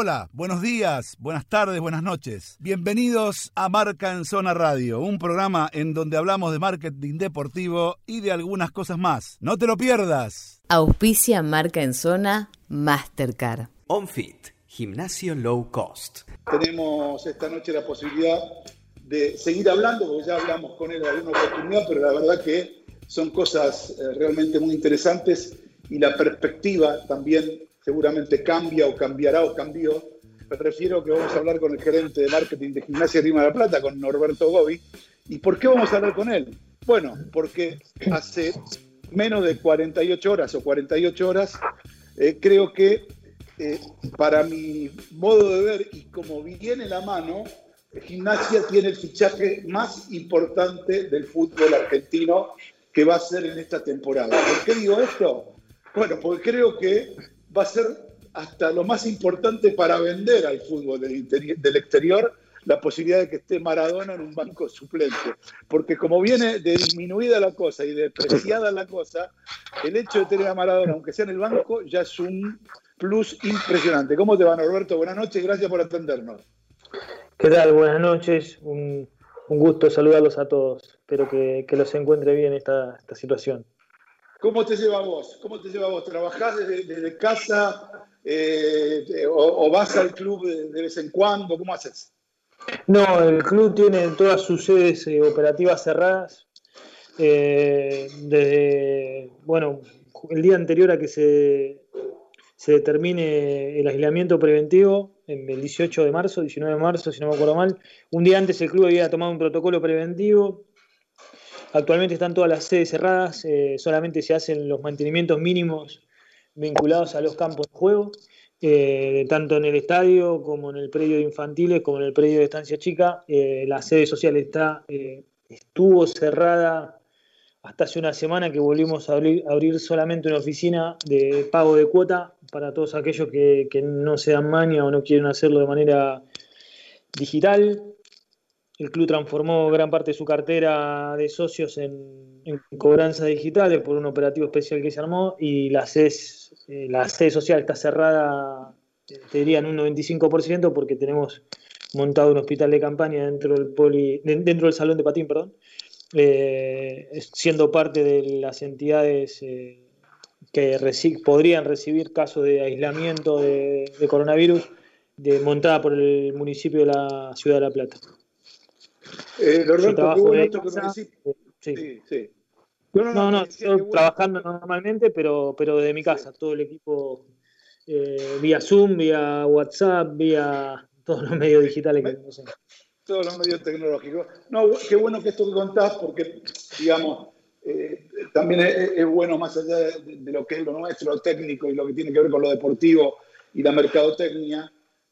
Hola, buenos días, buenas tardes, buenas noches. Bienvenidos a Marca en Zona Radio, un programa en donde hablamos de marketing deportivo y de algunas cosas más. No te lo pierdas. Auspicia Marca en Zona Mastercard. OnFit, gimnasio low cost. Tenemos esta noche la posibilidad de seguir hablando, porque ya hablamos con él en alguna oportunidad, pero la verdad que son cosas eh, realmente muy interesantes y la perspectiva también seguramente cambia o cambiará o cambió. Me refiero que vamos a hablar con el gerente de marketing de Gimnasia Rima de la Plata, con Norberto Gobi. ¿Y por qué vamos a hablar con él? Bueno, porque hace menos de 48 horas o 48 horas, eh, creo que eh, para mi modo de ver y como viene la mano, Gimnasia tiene el fichaje más importante del fútbol argentino que va a ser en esta temporada. ¿Por qué digo esto? Bueno, porque creo que va a ser hasta lo más importante para vender al fútbol del, exterior la posibilidad de que esté Maradona en un banco suplente. Porque como viene de disminuida la cosa y depreciada la cosa, el hecho de tener a Maradona, aunque sea en el banco, ya es un plus impresionante. ¿Cómo te va, Norberto? Buenas noches, gracias por atendernos. ¿Qué tal? Buenas noches. Un, gusto saludarlos a todos. Espero que, los encuentre bien esta, esta situación. ¿Cómo te lleva vos? ¿Cómo te lleva vos? ¿Trabajás desde, casa eh, o, vas al club de, vez en cuando? ¿Cómo haces? No, el club tiene todas sus sedes eh, operativas cerradas. Eh, desde, bueno, el día anterior a que se, se determine el aislamiento preventivo, el 18 de marzo, 19 de marzo, si no me acuerdo mal, un día antes el club había tomado un protocolo preventivo Actualmente están todas las sedes cerradas, eh, solamente se hacen los mantenimientos mínimos vinculados a los campos de juego, eh, tanto en el estadio como en el predio de infantiles, como en el predio de estancia chica. Eh, la sede social está, estuvo cerrada hasta hace una semana que volvimos a abrir, solamente una oficina de pago de cuota para todos aquellos que, que no se dan maña o no quieren hacerlo de manera digital. El club transformó gran parte de su cartera de socios en, cobranzas digitales por un operativo especial que se armó y la sede, eh, la sede social está cerrada, te diría, en un 95% porque tenemos montado un hospital de campaña dentro del, poli, dentro del salón de patín, perdón, eh, siendo parte de las entidades eh, que podrían recibir casos de aislamiento de, de coronavirus de, montada por el municipio de la ciudad de La Plata. Eh, trabajo de Sí. sí, No, no, no, estoy trabajando normalmente, pero, pero desde mi casa, todo el equipo eh, vía Zoom, vía WhatsApp, vía todos los medios digitales que no Todos los medios tecnológicos. No, qué bueno que esto que contás, porque, digamos, eh, también es, bueno más allá de, lo que es lo nuestro, lo técnico y lo que tiene que ver con lo deportivo y la mercadotecnia,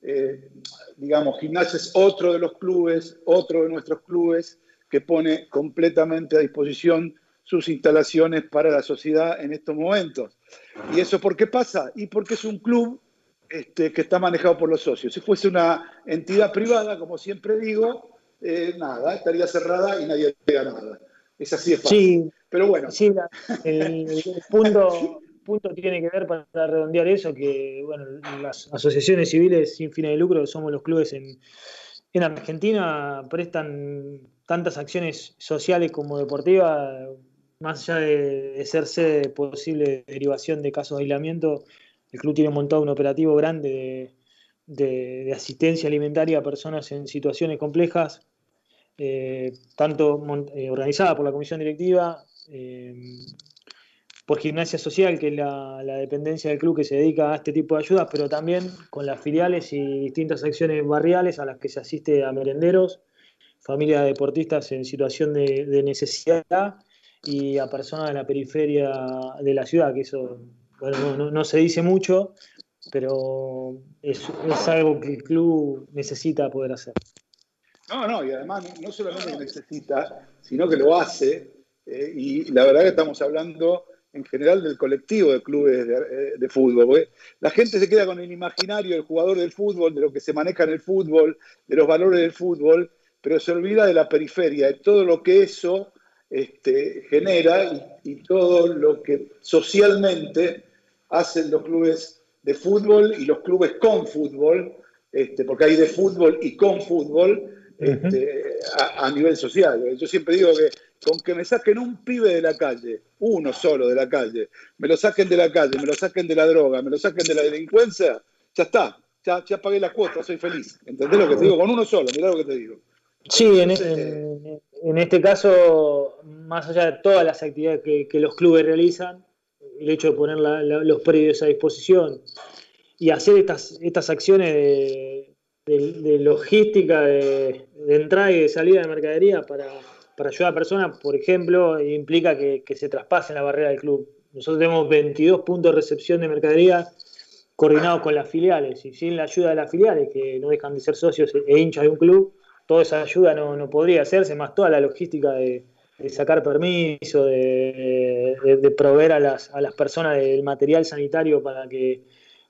eh, digamos, Gimnasia es otro de los clubes, otro de nuestros clubes que pone completamente a disposición sus instalaciones para la sociedad en estos momentos. ¿Y eso por qué pasa? Y porque es un club este, que está manejado por los socios. Si fuese una entidad privada, como siempre digo, eh, nada, estaría cerrada y nadie diría nada. Es así de fácil. Sí, Pero bueno. Sí, el, el punto, punto tiene que ver para redondear eso, que bueno, las asociaciones civiles sin fines de lucro, somos los clubes en, en Argentina, prestan tantas acciones sociales como deportivas, más allá de, ser sede posible derivación de casos de aislamiento, el club tiene montado un operativo grande de, asistencia alimentaria a personas en situaciones complejas, eh, tanto eh, organizada por la comisión directiva, eh, por Gimnasia Social, que es la, dependencia del club que se dedica a este tipo de ayudas, pero también con las filiales y distintas acciones barriales a las que se asiste a merenderos, familias deportistas en situación de, necesidad y a personas de la periferia de la ciudad, que eso bueno, no, se dice mucho, pero es, algo que el club necesita poder hacer. No, no, y además no solamente necesita, sino que lo hace, eh, y la verdad que estamos hablando en general del colectivo de clubes de, eh, fútbol. La gente se queda con el imaginario del jugador del fútbol, de lo que se maneja en el fútbol, de los valores del fútbol, pero se olvida de la periferia, de todo lo que eso este, genera y, todo lo que socialmente hacen los clubes de fútbol y los clubes con fútbol, este, porque hay de fútbol y con fútbol este, a, nivel social. Yo siempre digo que con que me saquen un pibe de la calle, uno solo de la calle, me lo saquen de la calle, me lo saquen de la droga, me lo saquen de la delincuencia, ya está, ya, ya pagué la cuota, soy feliz. ¿Entendés lo que te digo? Con uno solo, mirá lo que te digo. Sí, en, en, este caso, más allá de todas las actividades que, los clubes realizan, el hecho de poner los predios a disposición y hacer estas, estas acciones de, logística, de, entrada y de salida de mercadería para, ayudar a personas, por ejemplo, implica que, se traspase la barrera del club. Nosotros tenemos 22 puntos de recepción de mercadería coordinados con las filiales y sin la ayuda de las filiales, que no dejan de ser socios e hinchas de un club, toda esa ayuda no, podría hacerse, más toda la logística de, sacar permiso, de, proveer a las, a las personas del material sanitario para que,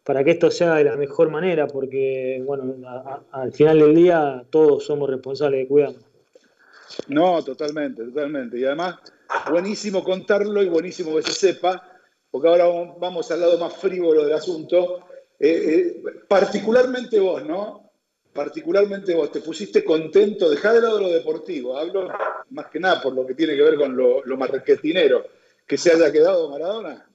para que esto sea de la mejor manera, porque bueno, al final del día todos somos responsables de cuidarnos. No, totalmente, totalmente. Y además, buenísimo contarlo y buenísimo que se sepa, porque ahora vamos al lado más frívolo del asunto. Eh, eh, particularmente vos, ¿no? particularmente vos, te pusiste contento, dejá de lado lo deportivo, hablo más que nada por lo que tiene que ver con lo, lo marketinero, que se haya quedado Maradona.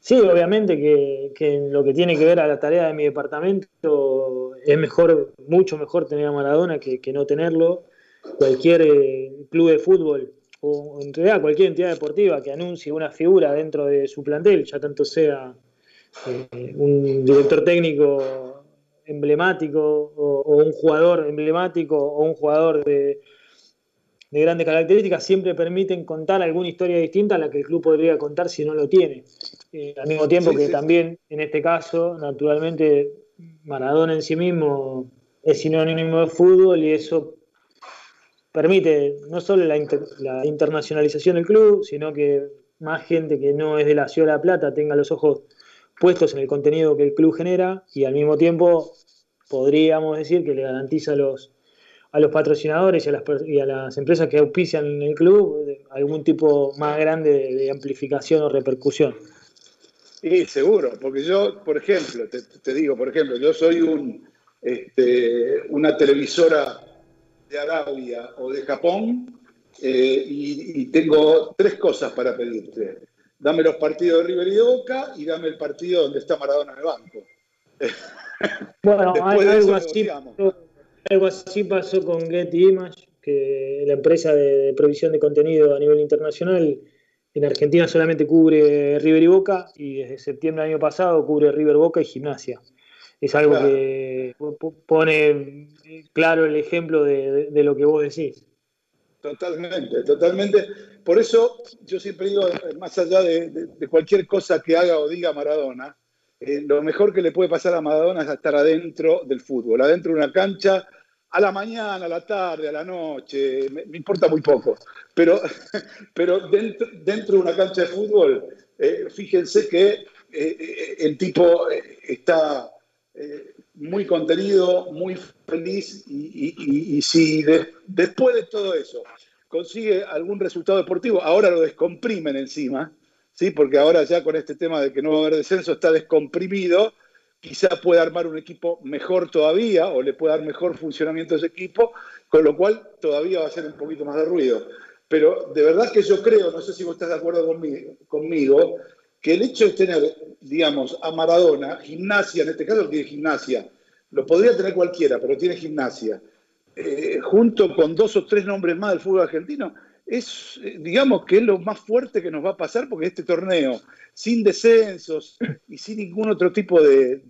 Sí, obviamente que, en lo que tiene que ver a la tarea de mi departamento es mejor, mucho mejor tener a Maradona que, no tenerlo. Cualquier eh, club de fútbol o en realidad cualquier entidad deportiva que anuncie una figura dentro de su plantel, ya tanto sea eh, un director técnico emblemático o, un jugador emblemático o un jugador de, grandes características siempre permiten contar alguna historia distinta a la que el club podría contar si no lo tiene. Eh, al mismo tiempo que también, en este caso, naturalmente, Maradona en sí mismo es sinónimo de fútbol y eso permite no solo la, internacionalización del club, sino que más gente que no es de la Ciudad de La Plata tenga los ojos puestos en el contenido que el club genera y al mismo tiempo podríamos decir que le garantiza a los, a los patrocinadores y a, las, empresas que auspician el club algún tipo más grande de, amplificación o repercusión. Sí, seguro, porque yo, por ejemplo, te, digo, por ejemplo, yo soy un, este, una televisora de Arabia o de Japón eh, y, y, tengo tres cosas para pedirte dame los partidos de River y de Boca y dame el partido donde está Maradona en el banco. Bueno, algo, así pasó, algo, así pasó, con Getty Image, que la empresa de, provisión de contenido a nivel internacional en Argentina solamente cubre River y Boca y desde septiembre del año pasado cubre River, Boca y Gimnasia. Es algo que pone claro el ejemplo de lo que vos decís. Totalmente, totalmente. Por eso yo siempre digo, más allá de, cualquier cosa que haga o diga Maradona, eh, lo mejor que le puede pasar a Maradona es estar adentro del fútbol, adentro de una cancha, a la mañana, a la tarde, a la noche, me, importa muy poco. Pero, pero dentro, dentro, de una cancha de fútbol, eh, fíjense que eh, el tipo está muy contenido, muy feliz y, si después de todo eso consigue algún resultado deportivo, ahora lo descomprimen encima, ¿sí? porque ahora ya con este tema de que no va a haber descenso está descomprimido, quizá pueda armar un equipo mejor todavía o le pueda dar mejor funcionamiento a ese equipo, con lo cual todavía va a ser un poquito más de ruido. Pero de verdad que yo creo, no sé si vos estás de acuerdo conmigo que el hecho de tener, digamos, a Maradona, gimnasia, en este caso tiene gimnasia, lo podría tener cualquiera, pero tiene gimnasia, eh, junto con dos o tres nombres más del fútbol argentino, es, eh, digamos, que es lo más fuerte que nos va a pasar porque este torneo, sin descensos y sin ningún otro tipo de,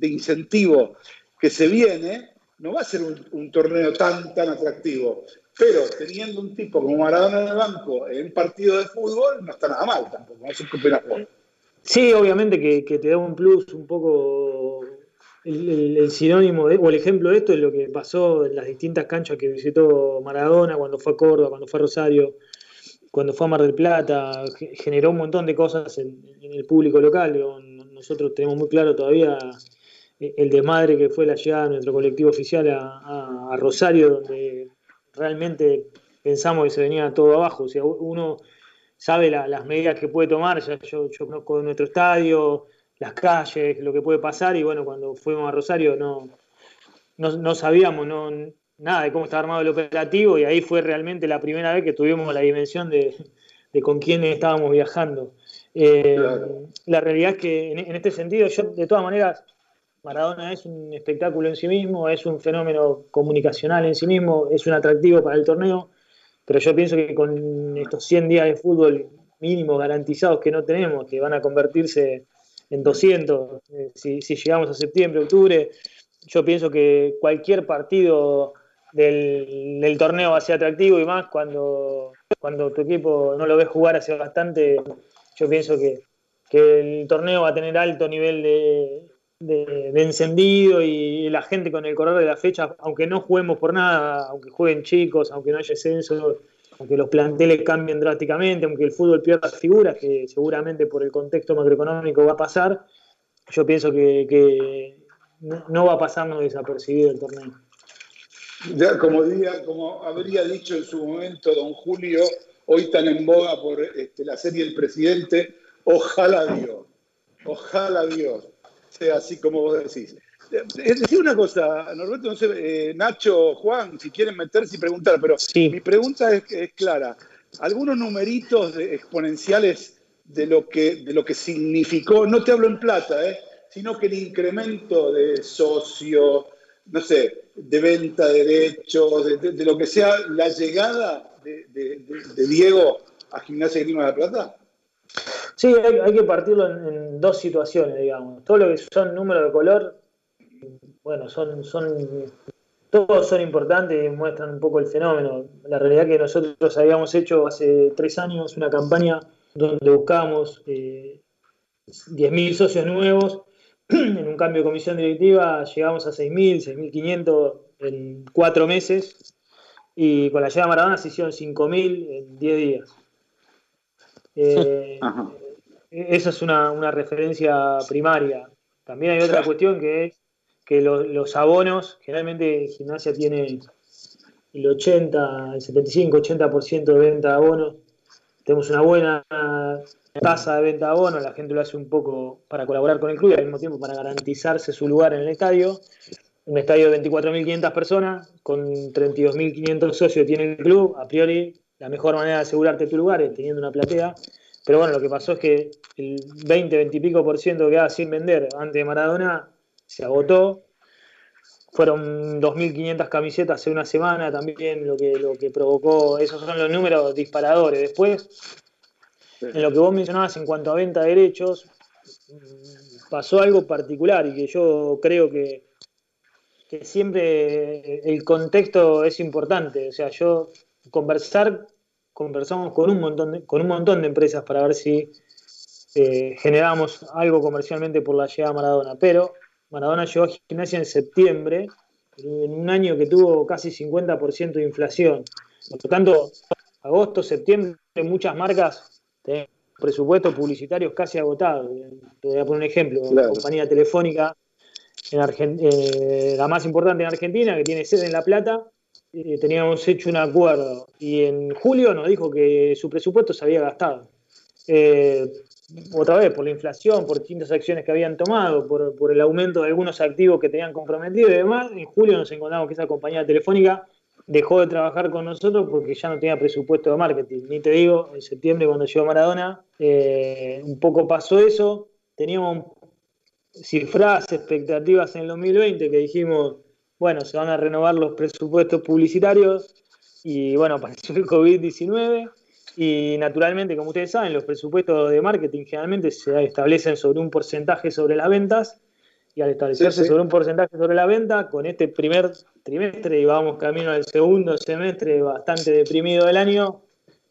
incentivo que se viene, no va a ser un, torneo tan, tan atractivo. Pero teniendo un tipo como Maradona en el banco en un partido de fútbol, no está nada mal tampoco, no es un Sí, obviamente que, te da un plus un poco el, sinónimo o el ejemplo de esto es lo que pasó en las distintas canchas que visitó Maradona cuando fue a Córdoba, cuando fue a Rosario, cuando fue a Mar del Plata, generó un montón de cosas en, el público local. Nosotros tenemos muy claro todavía el desmadre que fue la llegada de nuestro colectivo oficial a Rosario, donde realmente pensamos que se venía todo abajo. O sea, uno sabe las medidas que puede tomar, ya yo, conozco nuestro estadio, las calles, lo que puede pasar, y bueno, cuando fuimos a Rosario no, no, sabíamos no, nada de cómo estaba armado el operativo, y ahí fue realmente la primera vez que tuvimos la dimensión de, con quién estábamos viajando. Eh, la realidad es que en, este sentido, yo de todas maneras, Maradona es un espectáculo en sí mismo, es un fenómeno comunicacional en sí mismo, es un atractivo para el torneo, pero yo pienso que con estos 100 días de fútbol mínimos garantizados que no tenemos, que van a convertirse en 200, eh, si, llegamos a septiembre, octubre, yo pienso que cualquier partido del, torneo va a ser atractivo y más cuando, cuando tu equipo no lo ves jugar hace bastante, yo pienso que, el torneo va a tener alto nivel de, de, encendido y la gente con el correr de la fecha, aunque no juguemos por nada, aunque jueguen chicos, aunque no haya censo, aunque los planteles cambien drásticamente, aunque el fútbol pierda figuras, que seguramente por el contexto macroeconómico va a pasar, yo pienso que, no va a pasarnos desapercibido el torneo. Como, como habría dicho en su momento don Julio, hoy tan en boga por este, la serie El Presidente, ojalá Dios, ojalá Dios, sea así como vos decís. Es decir una cosa, Norberto, no sé, eh, Nacho, Juan, si quieren meterse y preguntar, pero mi pregunta es, clara. Algunos numeritos exponenciales de lo, que, de lo que significó, no te hablo en plata, eh, sino que el incremento de socio, no sé, de venta de derechos, de, lo que sea, la llegada de, Diego a Gimnasia Grima de la Plata? Sí, hay, que partirlo en, dos situaciones, digamos. Todo lo que son números de color bueno, son, son, todos son importantes y muestran un poco el fenómeno. La realidad que nosotros habíamos hecho hace tres años una campaña donde buscábamos eh, 10.000 socios nuevos. En un cambio de comisión directiva llegamos a 6.000, 6.500 en cuatro meses y con la llegada de Maradona se hicieron 5.000 en 10 días. Eh, esa es una, una, referencia primaria. También hay otra cuestión que es que los abonos, generalmente Gimnasia tiene el 80, el 75, 80% de venta de abonos. Tenemos una buena tasa de venta de abonos, la gente lo hace un poco para colaborar con el club y al mismo tiempo para garantizarse su lugar en el estadio. Un estadio de 24.500 personas, con 32.500 socios tiene el club, a priori la mejor manera de asegurarte tu lugar es teniendo una platea. Pero bueno, lo que pasó es que el 20, 20 y pico por ciento que quedaba sin vender antes de Maradona se agotó. Fueron 2.500 camisetas en una semana también, lo que, lo que provocó, esos son los números disparadores. Después, en lo que vos mencionabas en cuanto a venta de derechos, pasó algo particular y que yo creo que, que siempre el contexto es importante. O sea, yo conversar, conversamos con un montón de, con un montón de empresas para ver si eh, generamos algo comercialmente por la llegada a Maradona, pero Maradona llegó a gimnasia en septiembre, en un año que tuvo casi 50% de inflación. Por lo tanto, agosto, septiembre, muchas marcas tienen presupuestos publicitarios casi agotados. Te voy a poner un ejemplo. La compañía telefónica, en eh, la más importante en Argentina, que tiene sede en La Plata, eh, teníamos hecho un acuerdo y en julio nos dijo que su presupuesto se había gastado. Eh, otra vez por la inflación, por distintas acciones que habían tomado, por, el aumento de algunos activos que tenían comprometido y demás, en julio nos encontramos que esa compañía telefónica dejó de trabajar con nosotros porque ya no tenía presupuesto de marketing. Ni te digo, en septiembre cuando llegó Maradona, eh, un poco pasó eso, teníamos cifras, expectativas en el 2020 que dijimos, bueno, se van a renovar los presupuestos publicitarios y bueno, apareció el COVID-19 y naturalmente, como ustedes saben, los presupuestos de marketing generalmente se establecen sobre un porcentaje sobre las ventas. Y al establecerse sobre un porcentaje sobre la venta, con este primer trimestre y vamos camino al segundo semestre bastante deprimido del año,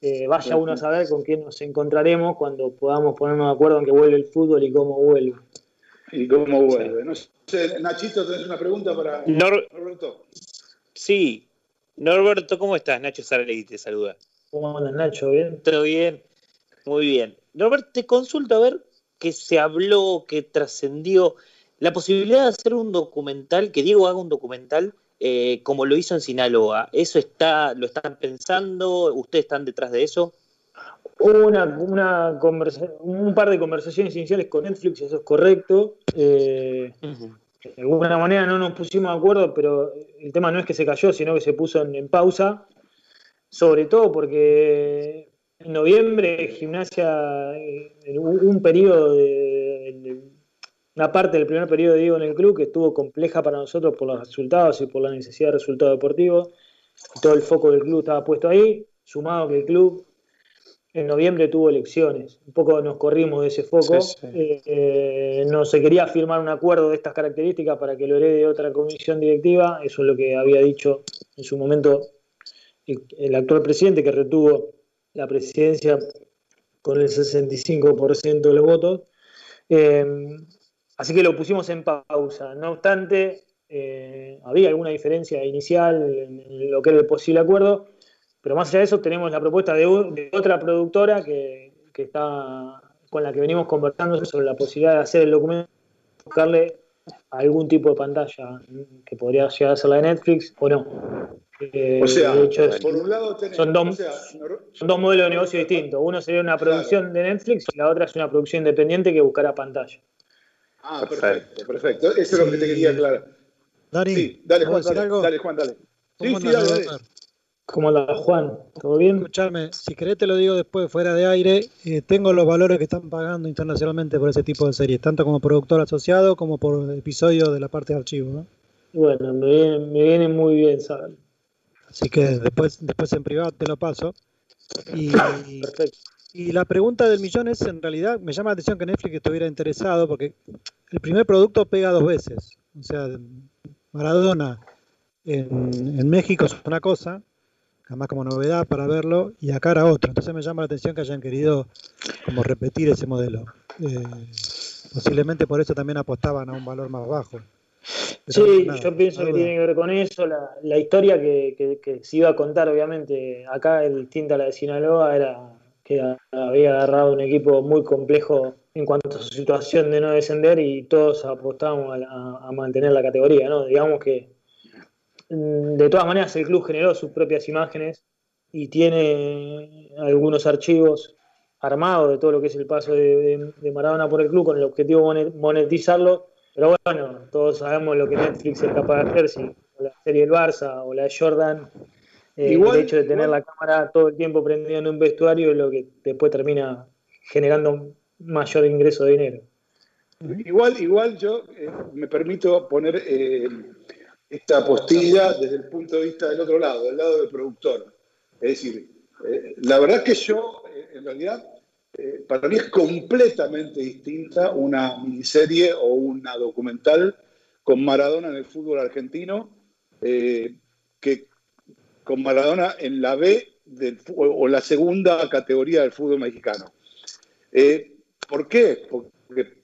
eh, vaya uno a saber con quién nos encontraremos cuando podamos ponernos de acuerdo en que vuelve el fútbol y cómo vuelve. Y cómo vuelve. No sé, Nachito, ¿tenés una pregunta para Norberto? Sí. Norberto, ¿cómo estás? Nacho Saralegui te saluda. ¿Cómo andas, Nacho? ¿Bien? Todo bien, muy bien. Robert, te consulto a ver qué se habló, qué trascendió la posibilidad de hacer un documental, que Diego haga un documental eh, como lo hizo en Sinaloa. ¿Eso está, lo están pensando? ¿Ustedes están detrás de eso? Hubo una, una un par de conversaciones iniciales con Netflix, eso es correcto. Eh, de alguna manera no nos pusimos de acuerdo, pero el tema no es que se cayó, sino que se puso en, pausa. Sobre todo porque en noviembre Gimnasia, en un periodo de, una parte del primer periodo digo en el club que estuvo compleja para nosotros por los resultados y por la necesidad de resultados deportivos. Todo el foco del club estaba puesto ahí, sumado que el club en noviembre tuvo elecciones. Un poco nos corrimos de ese foco. Eh, no se quería firmar un acuerdo de estas características para que lo herede otra comisión directiva. Eso es lo que había dicho en su momento el, actual presidente, que retuvo la presidencia con el 65% de los votos. Eh, así que lo pusimos en pausa. No obstante, eh, había alguna diferencia inicial en lo que era el posible acuerdo pero más allá de eso, tenemos la propuesta de, otra productora que, está con la que venimos conversando sobre la posibilidad de hacer el documento, buscarle algún tipo de pantalla que podría llegar a ser la de Netflix o no. Eh, o sea, por un lado son, dos, son dos modelos de negocio distintos. Uno sería una producción de Netflix y la otra es una producción independiente que buscará pantalla. Ah, perfecto, perfecto. Eso es lo que te quería aclarar. Dani, sí, dale, Juan, dale, dale, Juan, dale. Sí, sí, dale, dale. ¿Cómo la Juan? ¿Todo bien? Escuchame, si querés te lo digo después, fuera de aire. Eh, tengo los valores que están pagando internacionalmente por ese tipo de series, tanto como productor asociado como por episodio de la parte de archivo. ¿no? Bueno, me viene, muy bien, ¿sabes? Así que después, después en privado te lo paso. Y, Perfecto. y la pregunta del millón es, en realidad, me llama la atención que Netflix estuviera interesado, porque el primer producto pega dos veces. O sea, Maradona en, en México es una cosa, jamás como novedad para verlo, y acá era otro. Entonces me llama la atención que hayan querido como repetir ese modelo. Eh, posiblemente por eso también apostaban a un valor más bajo. sí, yo pienso que tiene que ver con eso. La, historia que, se iba a contar, obviamente, acá el distinta a la de Sinaloa era que había agarrado un equipo muy complejo en cuanto a su situación de no descender y todos apostábamos a, a mantener la categoría, ¿no? Digamos que de todas maneras, el club generó sus propias imágenes y tiene algunos archivos armados de todo lo que es el paso de, Maradona por el club con el objetivo de monetizarlo. Pero bueno, todos sabemos lo que Netflix es capaz de hacer, si la serie del Barça o la de Jordan. Eh, el hecho de tener la cámara todo el tiempo prendida en un vestuario es lo que después termina generando mayor ingreso de dinero. Igual, igual yo eh, me permito poner eh, esta postilla desde el punto de vista del otro lado, del lado del productor. Es decir, eh, la verdad que yo, eh, en realidad, eh, para mí es completamente distinta una miniserie o una documental con Maradona en el fútbol argentino que con Maradona en la B o la segunda categoría del fútbol mexicano. ¿Por qué? Porque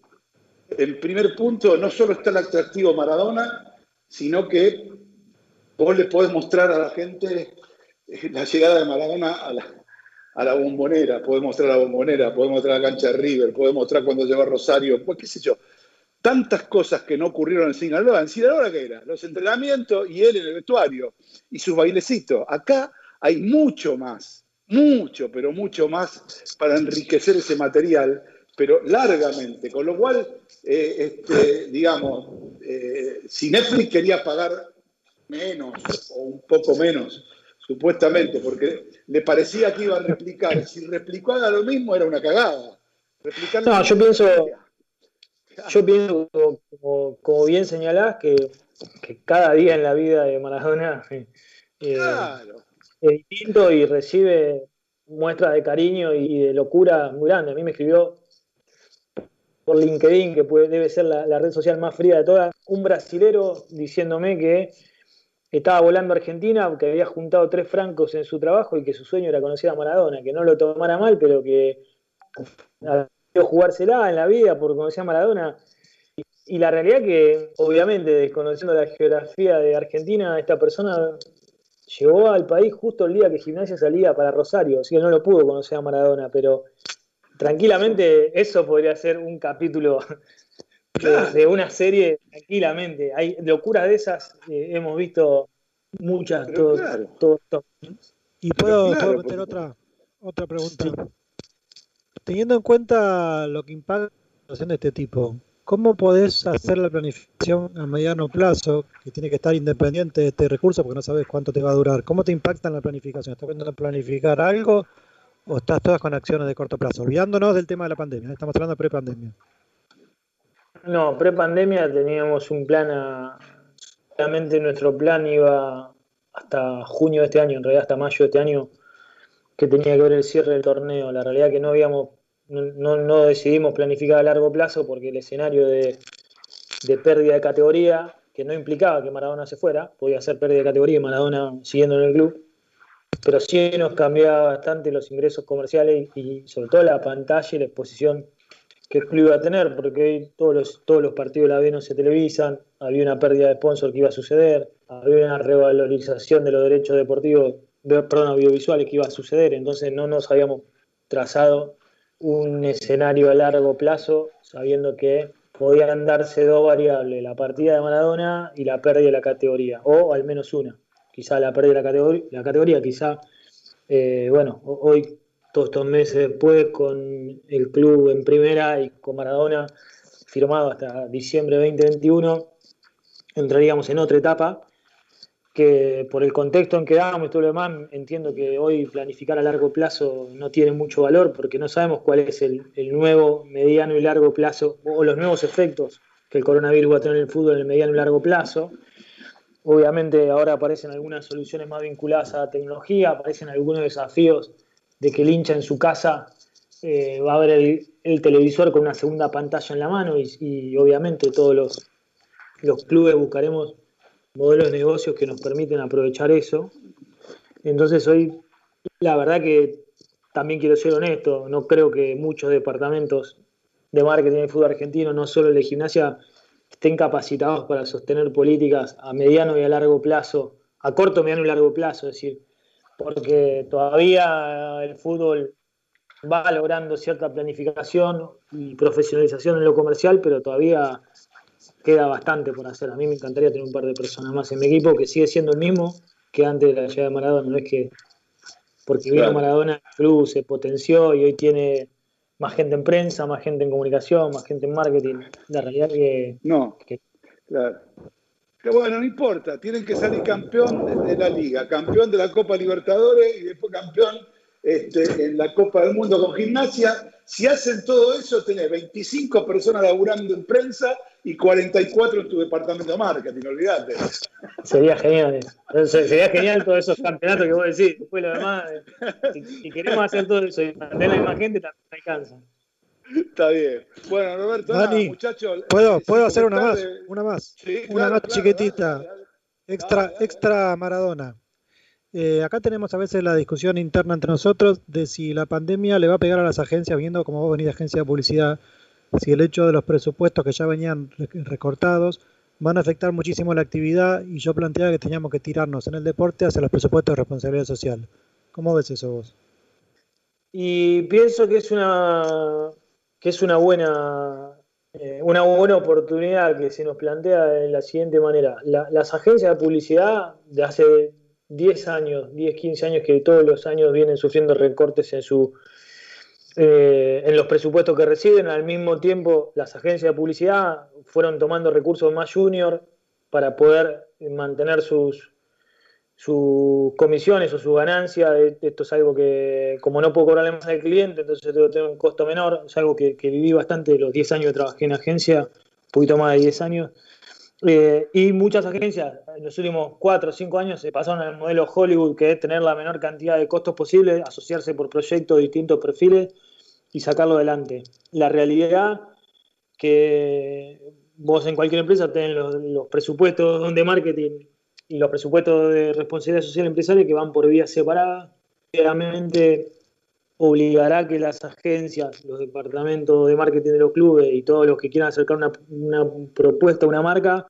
el primer punto no solo está el atractivo Maradona, sino que vos le podés mostrar a la gente la llegada de Maradona a la, a la bombonera, podés mostrar la bombonera, podés mostrar la cancha de River, podés mostrar cuando llegó a Rosario, pues qué sé yo. Tantas cosas que no ocurrieron en Sinaloa. ¿En Sinaloa qué era? Los entrenamientos y él en el vestuario y sus bailecitos. Acá hay mucho más, mucho, pero mucho más para enriquecer ese material pero largamente, con lo cual, eh, este, digamos, eh, si Netflix quería pagar menos o un poco menos, supuestamente, porque le parecía que iba a replicar, si replicaba lo mismo era una cagada. no, yo pienso, yo pienso, como, bien señalás, que, cada día en la vida de Maradona eh, es distinto y recibe muestras de cariño y de locura muy grande. A mí me escribió por LinkedIn, que puede, debe ser la, red social más fría de todas, un brasilero diciéndome que estaba volando a Argentina, que había juntado tres francos en su trabajo y que su sueño era conocer a Maradona, que no lo tomara mal, pero que había jugársela en la vida por conocer a Maradona. Y, la realidad que, obviamente, desconociendo la geografía de Argentina, esta persona llegó al país justo el día que Gimnasia salía para Rosario, así que no lo pudo conocer a Maradona, pero tranquilamente eso podría ser un capítulo de, una serie, tranquilamente. Hay locuras de esas, eh, hemos visto muchas. Todo, y puedo, meter otra, otra pregunta. teniendo en cuenta lo que impacta una situación de este tipo, ¿cómo podés hacer la planificación a mediano plazo, que tiene que estar independiente de este recurso porque no sabes cuánto te va a durar? ¿Cómo te impacta en la planificación? ¿Estás pensando planificar algo o estás todas con acciones de corto plazo? Olvidándonos del tema de la pandemia, ¿eh? estamos hablando de pre-pandemia. No, pre-pandemia teníamos un plan a... Realmente nuestro plan iba hasta junio de este año, en realidad hasta mayo de este año, que tenía que ver el cierre del torneo. La realidad que no habíamos, no, no decidimos planificar a largo plazo porque el escenario de, de, pérdida de categoría, que no implicaba que Maradona se fuera, podía ser pérdida de categoría y Maradona siguiendo en el club, pero sí nos cambiaba bastante los ingresos comerciales y, sobre todo la pantalla y la exposición que el club iba a tener, porque hoy todos los, todos los partidos de la B no se televisan, había una pérdida de sponsor que iba a suceder, había una revalorización de los derechos deportivos, perdón, audiovisuales que iba a suceder, entonces no nos habíamos trazado un escenario a largo plazo, sabiendo que podían darse dos variables, la partida de Maradona y la pérdida de la categoría, o al menos una. Quizá la pérdida de la categoría, la categoría quizá, eh, bueno, hoy todos estos meses después con el club en primera y con Maradona firmado hasta diciembre de 2021, entraríamos en otra etapa que por el contexto en que damos y todo lo demás, entiendo que hoy planificar a largo plazo no tiene mucho valor porque no sabemos cuál es el, nuevo mediano y largo plazo o los nuevos efectos que el coronavirus va a tener en el fútbol en el mediano y largo plazo. Obviamente ahora aparecen algunas soluciones más vinculadas a la tecnología, aparecen algunos desafíos de que el hincha en su casa eh, va a ver el, televisor con una segunda pantalla en la mano y, obviamente todos los, los clubes buscaremos modelos de negocios que nos permiten aprovechar eso. Entonces hoy, la verdad que también quiero ser honesto, no creo que muchos departamentos de marketing de fútbol argentino, no solo el de gimnasia, estén capacitados para sostener políticas a mediano y a largo plazo, a corto, mediano y largo plazo, es decir, porque todavía el fútbol va logrando cierta planificación y profesionalización en lo comercial, pero todavía queda bastante por hacer. A mí me encantaría tener un par de personas más en mi equipo que sigue siendo el mismo que antes de la llegada de Maradona. No es que porque vino Maradona, el club se potenció y hoy tiene más gente en prensa, más gente en comunicación, más gente en marketing. La realidad que. No. claro. Pero bueno, no importa, tienen que salir campeón de la liga, campeón de la Copa Libertadores y después campeón este, en la Copa del Mundo con gimnasia. Si hacen todo eso, tenés 25 personas laburando en prensa y 44 en tu departamento de marketing, olvídate. Sería genial. Sería genial todos esos campeonatos que vos decís. Después lo demás, si, queremos hacer todo eso y mantener la misma gente, también alcanza. Está bien. Bueno, Roberto, muchachos. ¿Puedo, ¿puedo hacer una más? Una más. una más chiquitita. extra, extra Maradona. Eh, acá tenemos a veces la discusión interna entre nosotros de si la pandemia le va a pegar a las agencias, viendo como vos venís de agencia de publicidad, si el hecho de los presupuestos que ya venían recortados van a afectar muchísimo la actividad y yo planteaba que teníamos que tirarnos en el deporte hacia los presupuestos de responsabilidad social. ¿Cómo ves eso vos? Y pienso que es una que es una buena eh, una buena oportunidad que se nos plantea de la siguiente manera. las agencias de publicidad de hace 10 años, 10, 15 años que todos los años vienen sufriendo recortes en su eh, en los presupuestos que reciben, al mismo tiempo las agencias de publicidad fueron tomando recursos más junior para poder mantener sus, sus comisiones o su ganancia. Esto es algo que, como no puedo cobrarle más al cliente, entonces tengo un costo menor. Es algo que, que viví bastante los 10 años que trabajé en agencia, un poquito más de 10 años. Eh, y muchas agencias en los últimos cuatro o cinco años se pasaron al modelo Hollywood, que es tener la menor cantidad de costos posible, asociarse por proyectos distintos perfiles y sacarlo adelante. La realidad que vos en cualquier empresa tenés los, presupuestos de marketing y los presupuestos de responsabilidad social empresaria que van por vías separadas. Realmente obligará que las agencias, los departamentos de marketing de los clubes y todos los que quieran acercar una, propuesta, una marca,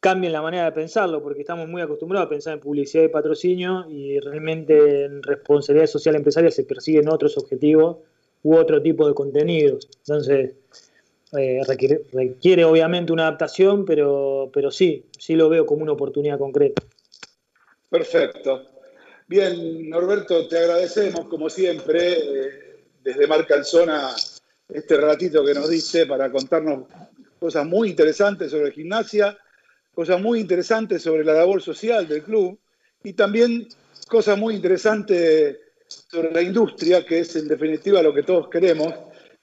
cambien la manera de pensarlo, porque estamos muy acostumbrados a pensar en publicidad y patrocinio y realmente en responsabilidad social empresaria se persiguen otros objetivos u otro tipo de contenidos. Entonces, eh, requiere, requiere, obviamente una adaptación, pero, pero sí, sí lo veo como una oportunidad concreta. Perfecto. Bien, Norberto, te agradecemos como siempre. Eh, desde Marca Zona este ratito que nos diste para contarnos cosas muy interesantes sobre gimnasia, cosas muy interesantes sobre la labor social del club y también cosas muy interesantes sobre la industria, que es en definitiva lo que todos queremos,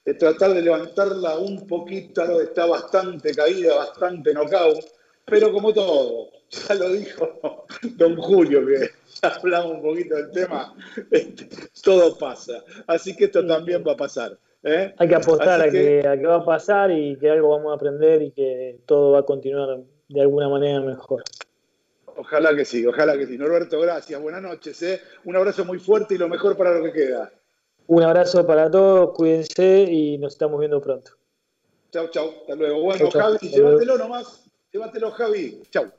de tratar de levantarla un poquito, está bastante caída, bastante knockout, pero como todo, ya lo dijo don Julio, que hablamos un poquito del tema, este, todo pasa. Así que esto también va a pasar. ¿eh? Hay que apostar a que, a que va a pasar y que algo vamos a aprender y que todo va a continuar de alguna manera mejor. Ojalá que sí, ojalá que sí. Norberto, gracias, buenas noches. ¿eh? Un abrazo muy fuerte y lo mejor para lo que queda. Un abrazo para todos, cuídense y nos estamos viendo pronto. Chau, chau, hasta luego. Bueno, Javi, llévatelo nomás, llévatelo, Javi. Chau.